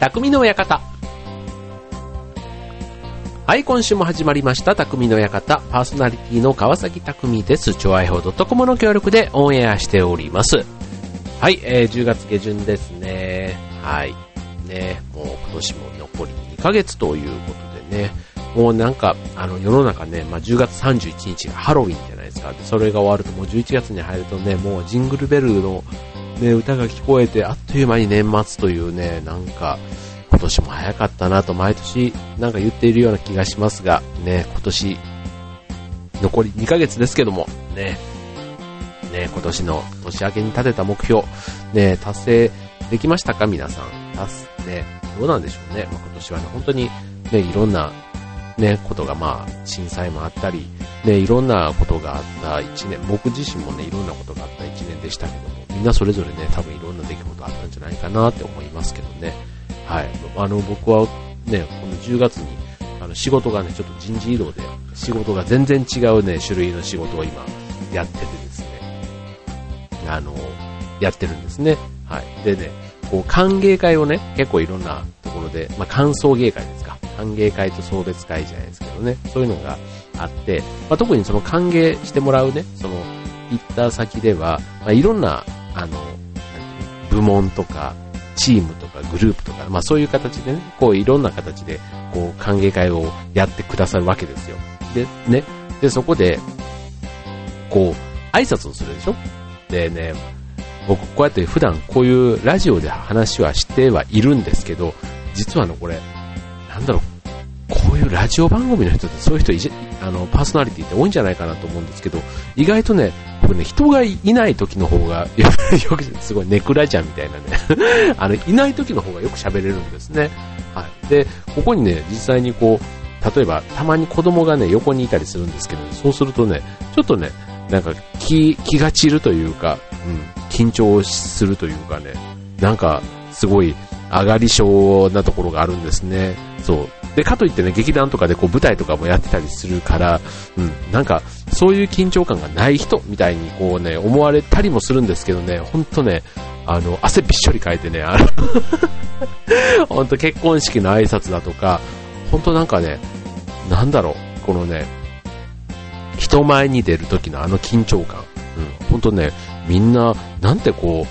匠の館。はい、今週も始まりました、匠の館。パーソナリティの川崎匠です。超愛報 .com の協力でオンエアしております。はい、えー、10月下旬ですね。はい。ね、もう今年も残り2ヶ月ということでね、もうなんか、あの、世の中ね、まあ、10月31日がハロウィンじゃないですか。それが終わるともう11月に入るとね、もうジングルベルのね、歌が聞こえて、あっという間に年末というね、なんか、今年も早かったなと毎年なんか言っているような気がしますが、ね、今年、残り2ヶ月ですけども、ね、ね、今年の年明けに立てた目標、ね、達成できましたか皆さん。達成、ね、どうなんでしょうね。まあ、今年はね、本当にね、いろんなね、ことがまあ、震災もあったり、ね、いろんなことがあった一年、僕自身もね、いろんなことがあった一年でしたけども、みんなそれぞれね、多分いろんな出来事あったんじゃないかなって思いますけどね。はい。あの、僕はね、この10月に、あの、仕事がね、ちょっと人事異動で、仕事が全然違うね、種類の仕事を今、やっててですね、あの、やってるんですね。はい。でね、こう、歓迎会をね、結構いろんなところで、まあ、歓送迎会ですか。歓迎会と送別会じゃないですけどね、そういうのがあって、まあ、特にその歓迎してもらうね、その、行った先では、まあ、いろんな、あの、部門とか、チームとかグループとか、まあそういう形でね、こういろんな形で、こう歓迎会をやってくださるわけですよ。で、ね、で、そこで、こう、挨拶をするでしょ？でね、僕こうやって普段こういうラジオで話はしてはいるんですけど、実はのこれ、なんだろう、こういうラジオ番組の人ってそういう人いあの、パーソナリティって多いんじゃないかなと思うんですけど、意外とね、これね、人がいない時の方が、よく、すごいネクラジャンみたいなね あの、いない時の方がよく喋れるんですね。はい。で、ここにね、実際にこう、例えば、たまに子供がね、横にいたりするんですけど、そうするとね、ちょっとね、なんか気、気が散るというか、うん、緊張するというかね、なんか、すごい、上がり症なところがあるんですね。そう。で、かといってね、劇団とかでこう舞台とかもやってたりするから、うん、なんか、そういう緊張感がない人みたいにこうね、思われたりもするんですけどね、ほんとね、あの、汗びっしょりかいてね、あの ほんと結婚式の挨拶だとか、ほんとなんかね、なんだろう、このね、人前に出る時のあの緊張感、うん、ほんとね、みんな、なんてこ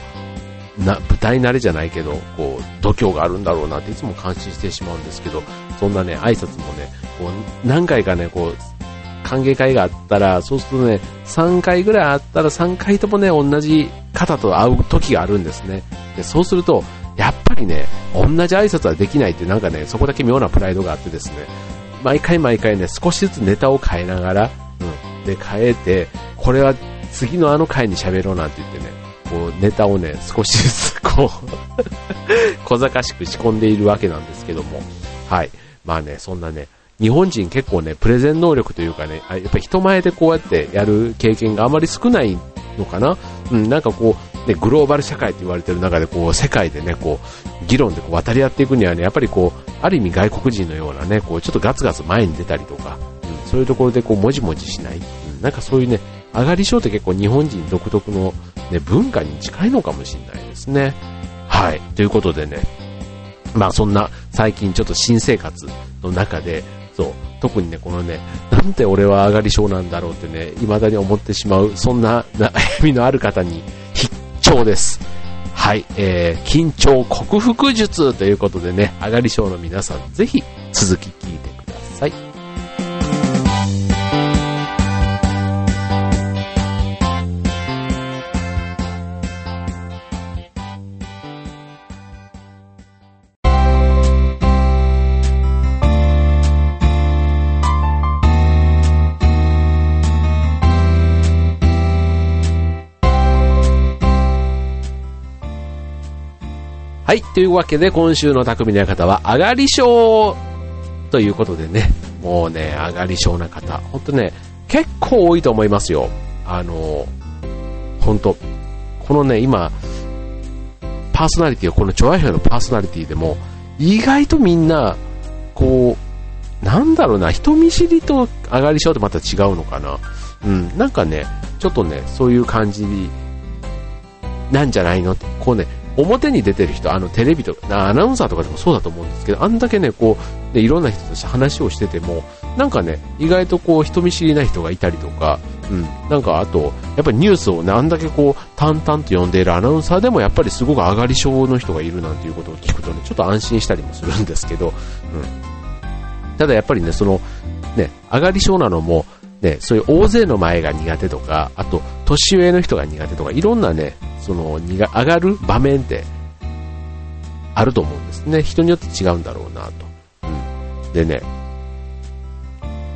う、な、舞台慣れじゃないけど、こう、度胸があるんだろうなっていつも感心してしまうんですけど、そんなね、挨拶もね、こう、何回かね、こう、歓迎会があったら、そうするとね、3回ぐらいあったら3回ともね、同じ方と会う時があるんですね。で、そうすると、やっぱりね、同じ挨拶はできないってなんかね、そこだけ妙なプライドがあってですね、毎回毎回ね、少しずつネタを変えながら、うん、で、変えて、これは次のあの回に喋ろうなんて言ってね、ネタをね、少しずつこう 小賢しく仕込んでいるわけなんですけども、はい。まあね、そんなね、日本人結構ね、プレゼン能力というかね、やっぱり人前でこうやってやる経験があまり少ないのかな？うん、なんかこう、ね、グローバル社会と言われてる中でこう、世界でね、こう、議論でこう渡り合っていくにはね、やっぱりこう、ある意味外国人のようなね、こう、ちょっとガツガツ前に出たりとか、うん、そういうところでこう、もじもじしない、うん、なんかそういうね、上がり症って結構日本人独特の、ね、文化に近いのかもしれないですね。はい。ということでね、まあそんな最近ちょっと新生活の中で、そう、特にね、このね、なんで俺は上がり症なんだろうってね、未だに思ってしまう、そんな 悩みのある方に必聴です。はい、えー、緊張克服術ということでね、上がり症の皆さん、ぜひ続き聞いてというわけで、今週の匠の方は、上がり症ということでね、もうね、上がり症な方、ほんとね、結構多いと思いますよ。あの、ほんと、このね、今、パーソナリティは、このチョアヘのパーソナリティでも、意外とみんな、こう、なんだろうな、人見知りと上がり症ってまた違うのかな。うん、なんかね、ちょっとね、そういう感じなんじゃないの、こうね、表に出てる人、あのテレビとか、アナウンサーとかでもそうだと思うんですけど、あんだけね、こう、でいろんな人として話をしてても、なんかね、意外とこう、人見知りな人がいたりとか、うん、なんかあと、やっぱりニュースをね、あんだけこう、淡々と読んでいるアナウンサーでも、やっぱりすごく上がり症の人がいるなんていうことを聞くとね、ちょっと安心したりもするんですけど、うん。ただやっぱりね、その、ね、上がり症なのも、ね、そういう大勢の前が苦手とか、あと、年上の人が苦手とか、いろんなね、その、上がる場面ってあると思うんですね。人によって違うんだろうなと。うん。でね、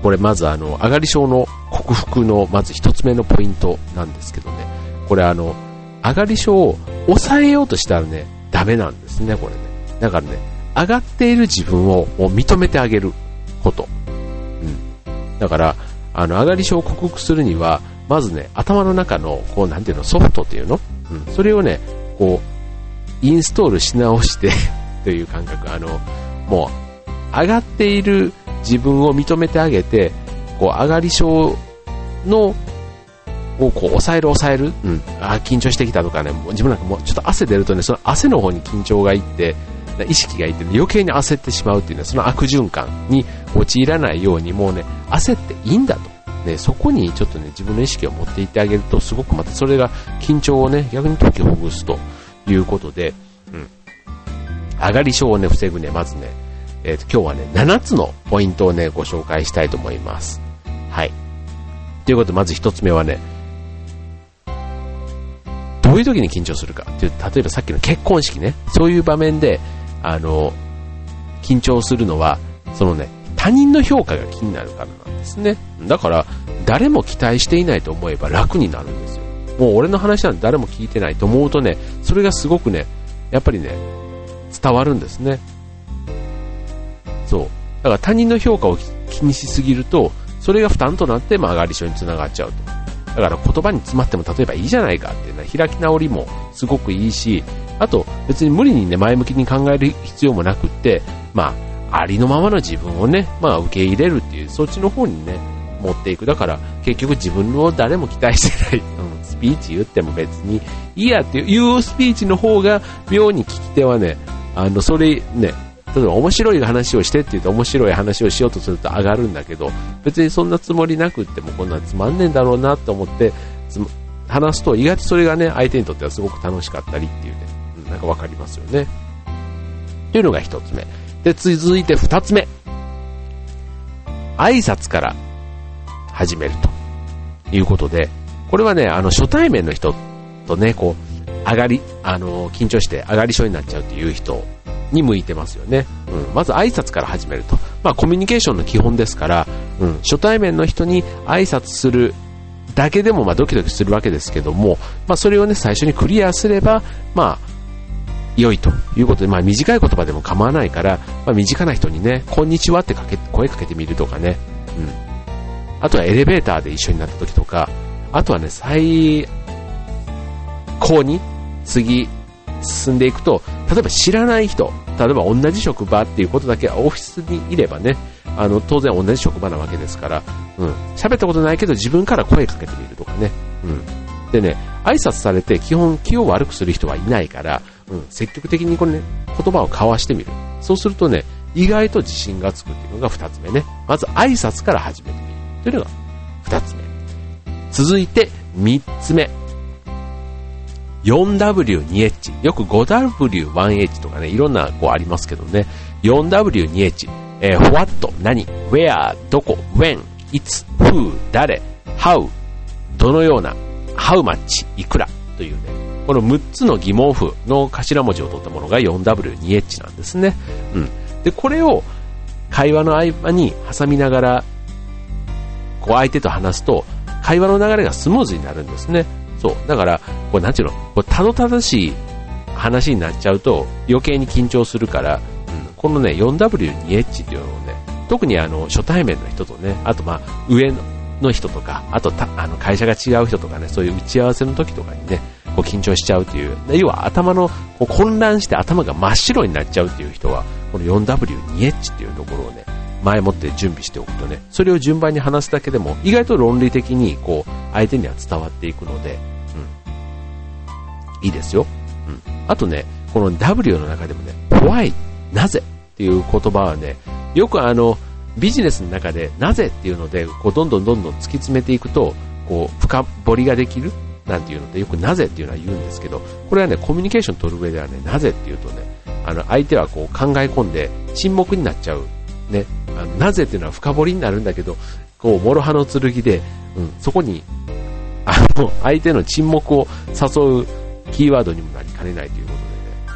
これまずあの、上がり症の克服のまず一つ目のポイントなんですけどね、これあの、上がり症を抑えようとしたらね、ダメなんですね、これね。だからね、上がっている自分をもう認めてあげること。うん。だから、あの、上がり症を克服するには、まずね、頭の中の、こう、なんていうの、ソフトっていうの？うん。それをね、こう、インストールし直して という感覚。あの、もう、上がっている自分を認めてあげて、こう、上がり症の、をこう抑える抑える、うん、あ緊張してきたとかね、もう自分なんかもうちょっと汗出るとね、その汗の方に緊張がいって、意識がいって、ね、余計に焦ってしまうっていうね、その悪循環に陥らないように、もうね、焦っていいんだと。ね、そこにちょっとね、自分の意識を持っていってあげると、すごくまたそれが緊張をね、逆に解きほぐすということで、うん。上がり症をね、防ぐね、まずね、えっ、ー、と、今日はね、7つのポイントをね、ご紹介したいと思います。はい。ということで、まず1つ目はね、どういう時に緊張するかっていう、例えばさっきの結婚式ね、そういう場面で、あの、緊張するのは、そのね、他人の評価が気になるからなんですね。だから、誰も期待していないと思えば楽になるんですよ。もう俺の話なんて誰も聞いてないと思うとね、それがすごくね、やっぱりね、伝わるんですね。そう。だから他人の評価を気にしすぎると、それが負担となって、まあ、上がり症につながっちゃうと。だから言葉に詰まっても例えばいいじゃないかっていうのは開き直りもすごくいいし、あと別に無理にね、前向きに考える必要もなくって、まあ、ありのままの自分をね、まあ受け入れるっていう、そっちの方にね、持っていく。だから結局自分を誰も期待してない、うん、スピーチ言っても別にいいやっていうスピーチの方が妙に聞き手はね、あの、それね、例えば面白い話をしてって言うと面白い話をしようとすると上がるんだけど、別にそんなつもりなくってもこんなつまんねえんだろうなと思って話すと意外とそれがね、相手にとってはすごく楽しかったりっていうね、なんかわかりますよね。というのが一つ目。で、続いて二つ目。挨拶から始めるということで、これはね、あの、初対面の人とね、こう、上がり、あの、緊張して上がり症になっちゃうっていう人に向いてますよね。うん、まず挨拶から始めると。まあコミュニケーションの基本ですから、うん、初対面の人に挨拶するだけでもまあドキドキするわけですけども、まあそれをね、最初にクリアすれば、まあ、良いということで、まあ短い言葉でも構わないから、まあ身近な人にね、こんにちはってかけ、声かけてみるとかね、うん。あとはエレベーターで一緒になった時とか、あとはね、最高に次進んでいくと、例えば知らない人、例えば同じ職場っていうことだけオフィスにいればね、あの、当然同じ職場なわけですから、うん。喋ったことないけど自分から声かけてみるとかね。うん。でね、挨拶されて基本気を悪くする人はいないから、うん。積極的にこれね、言葉を交わしてみる。そうするとね、意外と自信がつくっていうのが二つ目ね。まず挨拶から始めてみる。というのが二つ目。続いて三つ目。4W2H。よく 5W1H とかね、いろんなこうありますけどね。4W2H。えー、what, 何 where, どこ when, いつ who, 誰 how, どのような how much, いくらというね。この6つの疑問符の頭文字を取ったものが 4W2H なんですね。うん。で、これを会話の合間に挟みながら、こう相手と話すと、会話の流れがスムーズになるんですね。そう。だから、これなんていうの、これたどたどしい話になっちゃうと余計に緊張するから、うん、このね、4W2H っていうのをね、特にあの、初対面の人とね、あとまあ、上の人とか、あとた、あの、会社が違う人とかね、そういう打ち合わせの時とかにね、こう緊張しちゃうっていう、要は頭の、こう混乱して頭が真っ白になっちゃうっていう人は、この 4W2H っていうところをね、前もって準備しておくとね、それを順番に話すだけでも、意外と論理的に、こう、相手には伝わっていくので、いいですよ。うん。あとね、この W の中でもね、why、なぜ？っていう言葉はね、よくあの、ビジネスの中でなぜっていうので、こうどんどんどんどん突き詰めていくと、こう深掘りができるなんていうので、よくなぜっていうのは言うんですけど、これはね、コミュニケーション取る上ではね、なぜっていうとね、あの、相手はこう考え込んで沈黙になっちゃう。ね、あのなぜっていうのは深掘りになるんだけど、こう、諸刃の剣で、うん、そこに、あの、相手の沈黙を誘うキーワードにもなりかねないということでね、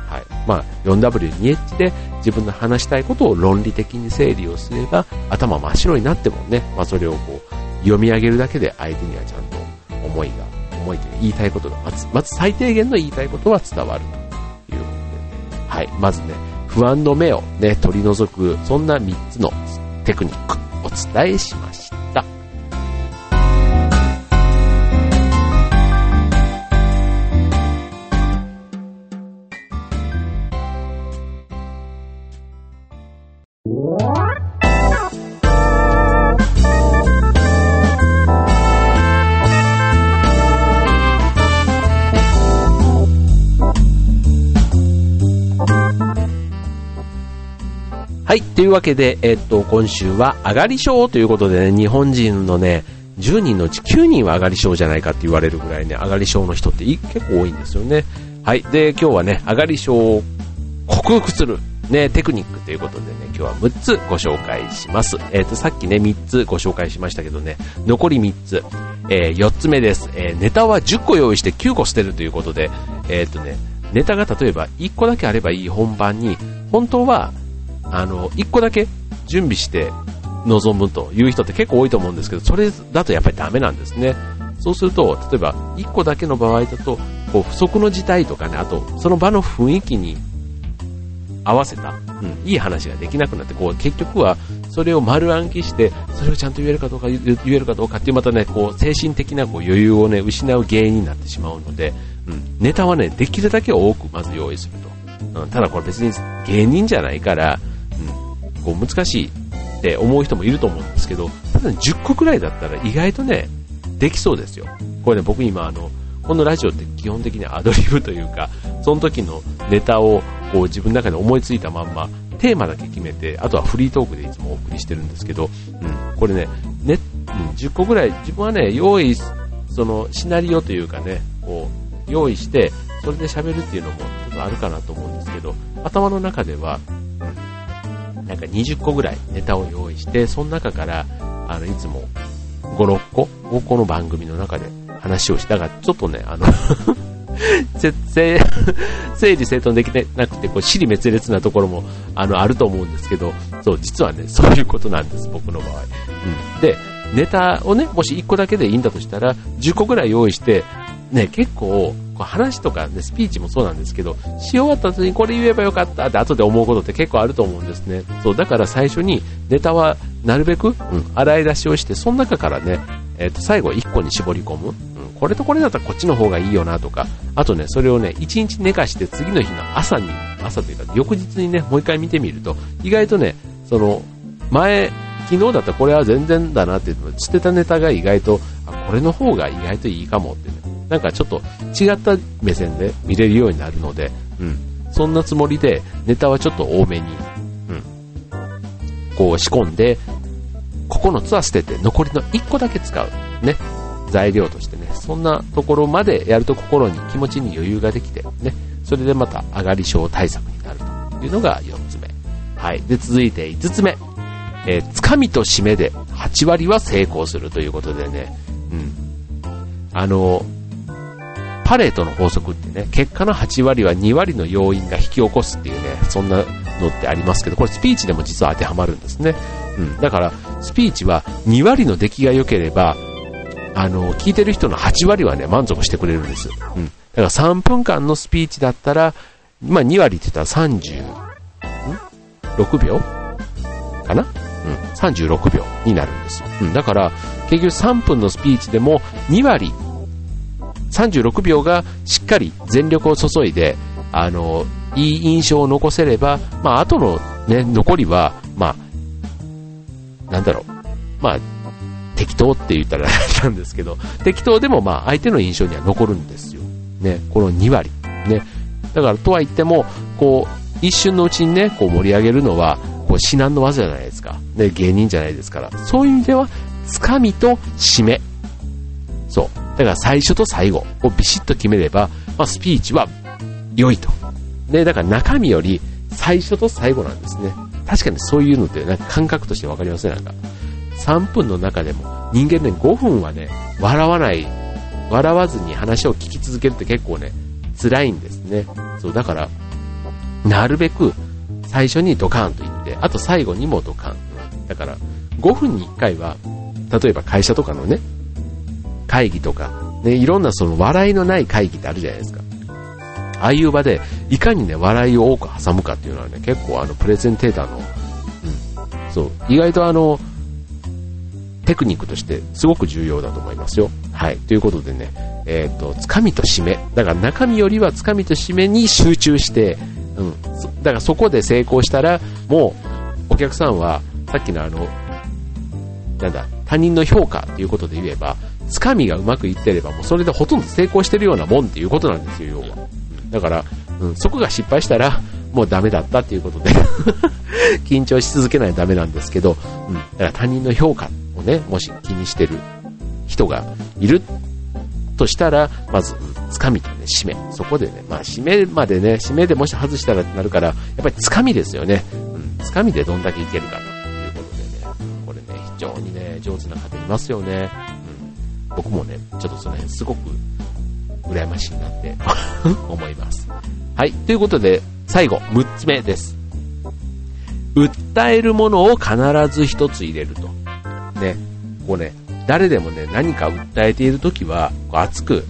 はい。まあ、4W2H で自分の話したいことを論理的に整理をすれば、頭真っ白になってもね、まあ、それをこう、読み上げるだけで相手にはちゃんと思いが、思いという言いたいことが、まず、まず最低限の言いたいことは伝わるということで、はい。まずね、不安の目をね、取り除く、そんな3つのテクニックお伝えしました。はい。というわけで、えっと、今週は上がり症ということでね、日本人のね、10人のうち9人は上がり症じゃないかって言われるぐらいね、上がり症の人って結構多いんですよね。はい。で、今日はね、上がり症を克服する、ね、テクニックということでね、今日は6つご紹介します。えっ、と、さっきね、3つご紹介しましたけどね、残り3つ。えー、4つ目です。えー、ネタは10個用意して9個捨てるということで、えっ、とね、ネタが例えば1個だけあればいい本番に、本当はあの、一個だけ準備して臨むという人って結構多いと思うんですけど、それだとやっぱりダメなんですね。そうすると、例えば一個だけの場合だと、こう不測の事態とかね、あとその場の雰囲気に合わせた、うん、いい話ができなくなって、こう結局はそれを丸暗記して、それをちゃんと言えるかどうか、言えるかどうかっていうまたね、こう精神的なこう余裕をね、失う原因になってしまうので、うん、ネタはね、できるだけ多くまず用意すると。うん、ただこれ別に芸人じゃないから、こう難しいって思う人もいると思うんですけど、ただ10個くらいだったら意外とね、できそうですよ。これね、僕今あの、このラジオって基本的にアドリブというか、その時のネタをこう自分の中で思いついたまんま、テーマだけ決めて、あとはフリートークでいつもお送りしてるんですけど、うん、これね、ね、うん、10個ぐらい、自分はね、用意、そのシナリオというかね、こう、用意して、それで喋るっていうのもちょっとあるかなと思うんですけど、頭の中では、なんか20個ぐらいネタを用意して、その中から、あの、いつも5、6個をこの番組の中で話をしたが、ちょっとね、あの 整理整頓できてなくて、こう、尻滅裂なところも、あの、あると思うんですけど、そう、実はね、そういうことなんです、僕の場合。うん。で、ネタをね、もし1個だけでいいんだとしたら、10個ぐらい用意して、ね、結構、話とか、ね、スピーチもそうなんですけど、し終わった後にこれ言えばよかったって後で思うことって結構あると思うんですね。そう、だから最初にネタはなるべく、うん、洗い出しをして、その中からね、えっ、ー、と、最後1個に絞り込む。うん、これとこれだったらこっちの方がいいよなとか、あとね、それをね、1日寝かして次の日の朝に、朝というか翌日にね、もう一回見てみると、意外とね、その、前、昨日だったらこれは全然だなっていうの捨てたネタが意外と、あ、これの方が意外といいかもってね、なんかちょっと違った目線で見れるようになるので、うん。そんなつもりで、ネタはちょっと多めに、うん。こう仕込んで、9つは捨てて、残りの1個だけ使う。ね。材料としてね。そんなところまでやると心に気持ちに余裕ができて、ね。それでまた上がり症対策になるというのが4つ目。はい。で、続いて5つ目。えー、つかみと締めで8割は成功するということでね。うん。あの、パレートの法則ってね、結果の8割は2割の要因が引き起こすっていうね、そんなのってありますけど、これスピーチでも実は当てはまるんですね。うん。だから、スピーチは2割の出来が良ければ、あの、聞いてる人の8割はね、満足してくれるんです。うん。だから3分間のスピーチだったら、まあ2割って言ったら30、ん ?6 秒？かな？うん。36秒になるんです。うん。だから、結局3分のスピーチでも2割36秒がしっかり全力を注いで、あの、いい印象を残せれば、まあ、後のね、残りは、まあ、なんだろう、まあ、適当って言ったらあれなんですけど、適当でもまあ、相手の印象には残るんですよ。ね、この2割。ね、だからとは言っても、こう、一瞬のうちにね、こう盛り上げるのは、こう至難の技じゃないですか。ね、芸人じゃないですから。そういう意味では、つかみと締め。そう。だから最初と最後をビシッと決めれば、まあ、スピーチは良いと。ね、だから中身より最初と最後なんですね。確かにそういうのってなんか感覚としてわかりませんなんか。3分の中でも人間ね、5分はね、笑わない、笑わずに話を聞き続けるって結構ね、辛いんですね。そう、だから、なるべく最初にドカーンと言って、あと最後にもドカーン。だから、5分に1回は、例えば会社とかのね、会議とか、ね、いろんなその笑いのない会議ってあるじゃないですか。ああいう場で、いかにね、笑いを多く挟むかっていうのはね、結構あの、プレゼンテーターの、うん、そう、意外とあの、テクニックとしてすごく重要だと思いますよ。はい。ということでね、えっ、ー、と、つかみと締め。だから中身よりはつかみと締めに集中して、うん。だからそこで成功したら、もう、お客さんは、さっきのあの、なんだ、他人の評価っていうことで言えば、つかみがうまくいってれば、もうそれでほとんど成功してるようなもんっていうことなんですよ、要は。だから、うん、そこが失敗したら、もうダメだったっていうことで 緊張し続けないとダメなんですけど、うん、だから他人の評価をね、もし気にしてる人がいるとしたら、まず、つかみとね、締め。そこでね、まあ、締めまでね、締めでもし外したらってなるから、やっぱりつかみですよね。うん、つかみでどんだけいけるかということでね、これね、非常にね、上手な方いますよね。うん、僕もね、ちょっとその辺すごく羨ましいなって 思います。はい。ということで、最後、6つ目です。訴えるものを必ず一つ入れると。ね。こうね、誰でもね、何か訴えているときは、こう熱く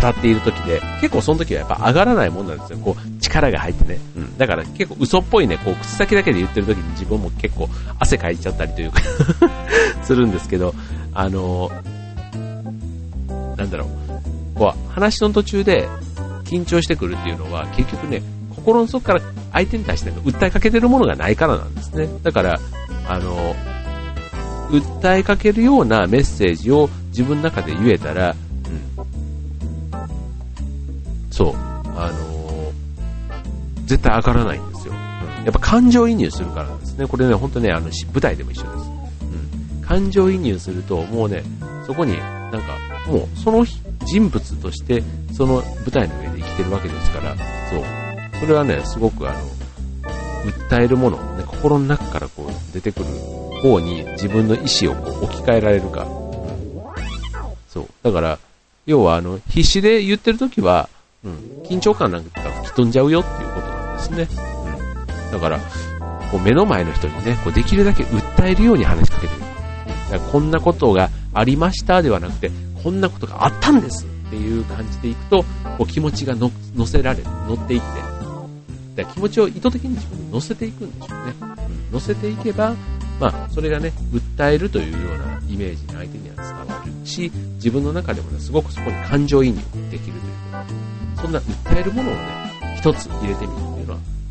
語っているときで、結構その時はやっぱ上がらないもんなんですよ。こう、力が入ってね。うん。だから結構嘘っぽいね、こう、口先だけで言ってるときに自分も結構汗かいちゃったりというか するんですけど、あのー、なんだろう。こう、話の途中で緊張してくるっていうのは、結局ね、心の底から相手に対しての訴えかけてるものがないからなんですね。だから、あの、訴えかけるようなメッセージを自分の中で言えたら、うん、そう、あの絶対上がらないんですよ。うん、やっぱ感情移入するからなんですね。これね、ほんとね、あの、舞台でも一緒です。うん。感情移入すると、もうね、そこになんか、もうその人物としてその舞台の上で生きてるわけですから、そう。それはね、すごくあの、訴えるもの、ね、心の中からこう出てくる方に自分の意思をこう置き換えられるか。そう。だから、要はあの、必死で言ってる時は、うん、緊張感なんか吹き飛んじゃうよっていうことなんですね。うん。だから、こう目の前の人にね、こうできるだけ訴えるように話しかけてる。こんなことがありましたではなくて、こんなことがあったんですっていう感じでいくと、こう気持ちが乗せられる、乗っていって、気持ちを意図的に自分に乗せていくんでしょうね。うん、乗せていけば、まあ、それがね、訴えるというようなイメージに相手には伝わるし、自分の中でもね、すごくそこに感情移入できるということそんな訴えるものをね、一つ入れてみる、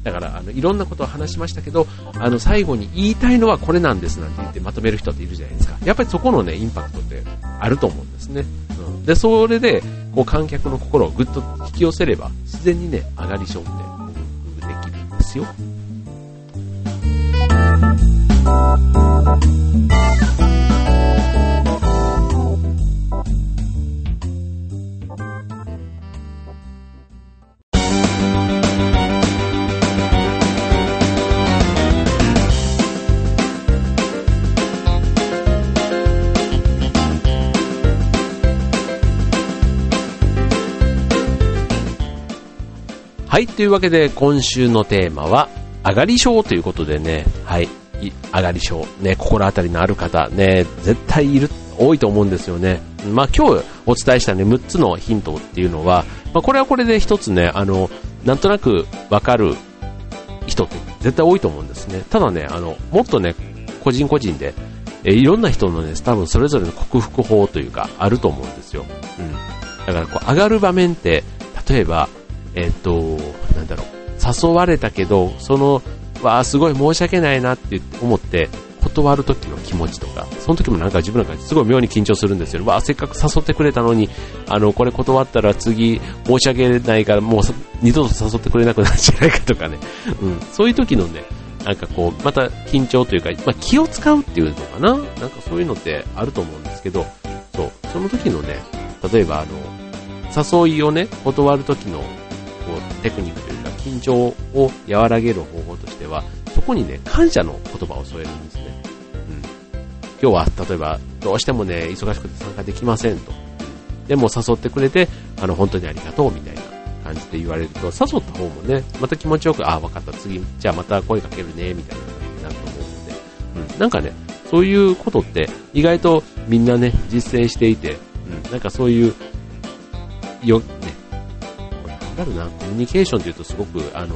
だから、あの、いろんなことを話しましたけど、あの、最後に言いたいのはこれなんですなんて言ってまとめる人っているじゃないですか。やっぱりそこのね、インパクトってあると思うんですね。うん。で、それで、こう、観客の心をぐっと引き寄せれば、自然にね、上がり症ってできるんですよ。はい、というわけで今週のテーマは、上がり症ということでね、はい、上がり症、ね、心当たりのある方、ね、絶対いる、多いと思うんですよね。まあ今日お伝えしたね、6つのヒントっていうのは、まあこれはこれで一つね、あの、なんとなくわかる人って絶対多いと思うんですね。ただね、あの、もっとね、個人個人で、えいろんな人のね、多分それぞれの克服法というか、あると思うんですよ。うん。だからこう、上がる場面って、例えば、えっ、と、なんだろう、誘われたけど、その、わあ、すごい申し訳ないなって思って、断る時の気持ちとか、その時もなんか自分なんかすごい妙に緊張するんですよ。わあ、せっかく誘ってくれたのに、あの、これ断ったら次申し訳ないからもう二度と誘ってくれなくなるんじゃないかとかね。うん、そういう時のね、なんかこう、また緊張というか、まあ、気を使うっていうのかななんかそういうのってあると思うんですけど、そう、その時のね、例えばあの、誘いをね、断る時のこうテクニックというか、緊張を和らげる方法としては、そこにね、感謝の言葉を添えるんですね。うん。今日は、例えば、どうしてもね、忙しくて参加できませんと。でも誘ってくれて、あの、本当にありがとうみたいな感じで言われると、誘った方もね、また気持ちよく、ああ、分かった、次、じゃあまた声かけるね、みたいな感じになると思うので、うん、なんかね、そういうことって意外とみんなね、実践していて、うん、なんかそういう、よ、だろうな、コミュニケーションというとすごく、あの、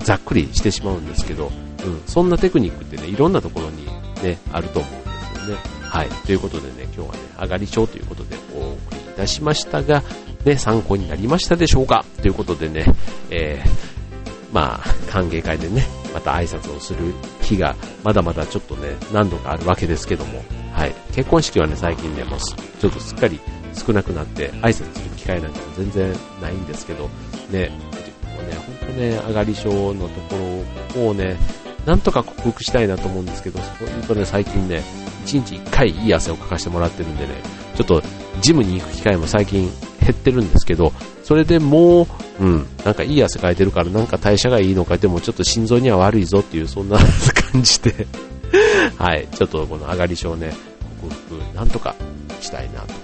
ざっくりしてしまうんですけど、うん、そんなテクニックってね、いろんなところにね、あると思うんですよね。はい。ということでね、今日はね、上がり症ということでお送りいたしましたが、ね、参考になりましたでしょうか？ということでね、えー、まあ、歓迎会でね、また挨拶をする日が、まだまだちょっとね、何度かあるわけですけども、はい。結婚式はね、最近ね、もうちょっとすっかり少なくなって、挨拶する機会なんかも全然ないんですけど、ね、もね、ほんとね、上がり症のところをね、なんとか克服したいなと思うんですけど、そういうとね、最近ね、1日1回いい汗をかかしてもらってるんでね、ちょっとジムに行く機会も最近減ってるんですけど、それでもう、うん、なんかいい汗かいてるからなんか代謝がいいのか、でもちょっと心臓には悪いぞっていう、そんな 感じではい、ちょっとこの上がり症ね、克服なんとかしたいなと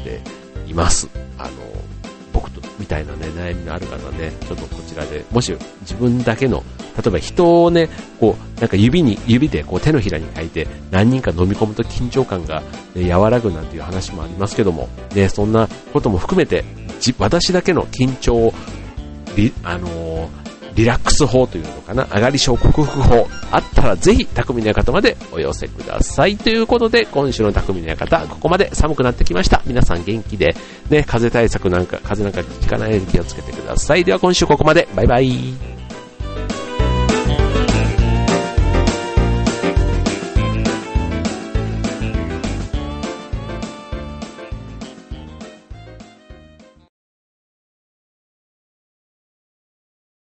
っています。あの、僕と、みたいなね、悩みのある方ね、ちょっとこちらで、もし自分だけの、例えば人をね、こう、なんか指に、指でこう手のひらに書いて何人か飲み込むと緊張感が、ね、和らぐなんていう話もありますけども、ね、そんなことも含めて、私だけの緊張を、あのリラックス法というのかな、上がり症克服法、あったらぜひ、匠の館までお寄せください。ということで、今週の匠の館、ここまで寒くなってきました。皆さん元気で、ね、風対策なんか、風なんか効かないように気をつけてください。では今週ここまで。バイバイ。